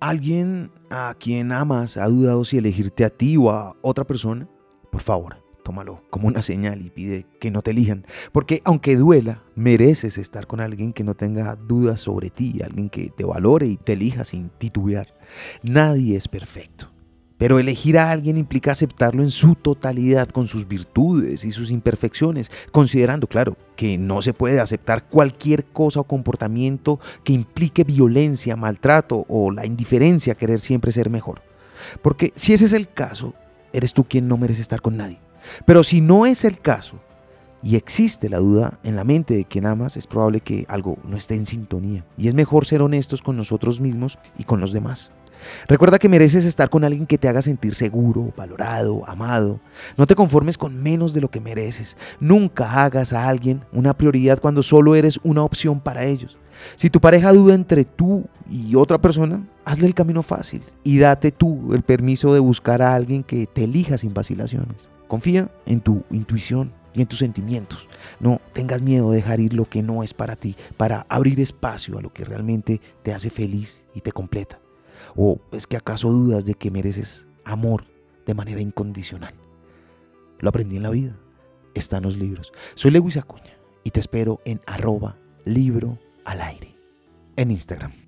alguien a quien amas ha dudado si elegirte a ti o a otra persona, por favor, tómalo como una señal y pide que no te elijan. Porque aunque duela, mereces estar con alguien que no tenga dudas sobre ti, alguien que te valore y te elija sin titubear. Nadie es perfecto. Pero elegir a alguien implica aceptarlo en su totalidad, con sus virtudes y sus imperfecciones, considerando, claro, que no se puede aceptar cualquier cosa o comportamiento que implique violencia, maltrato o la indiferencia a querer siempre ser mejor. Porque si ese es el caso, eres tú quien no merece estar con nadie. Pero si no es el caso y existe la duda en la mente de quien amas, es probable que algo no esté en sintonía. Y es mejor ser honestos con nosotros mismos y con los demás. Recuerda que mereces estar con alguien que te haga sentir seguro, valorado, amado. No te conformes con menos de lo que mereces. Nunca hagas a alguien una prioridad cuando solo eres una opción para ellos. Si tu pareja duda entre tú y otra persona, hazle el camino fácil y date tú el permiso de buscar a alguien que te elija sin vacilaciones. Confía en tu intuición y en tus sentimientos. No tengas miedo de dejar ir lo que no es para ti, para abrir espacio a lo que realmente te hace feliz y te completa. ¿O es que acaso dudas de que mereces amor de manera incondicional? Lo aprendí en la vida. Está en los libros. Soy Lewis Acuña y te espero en arroba libro al aire en Instagram.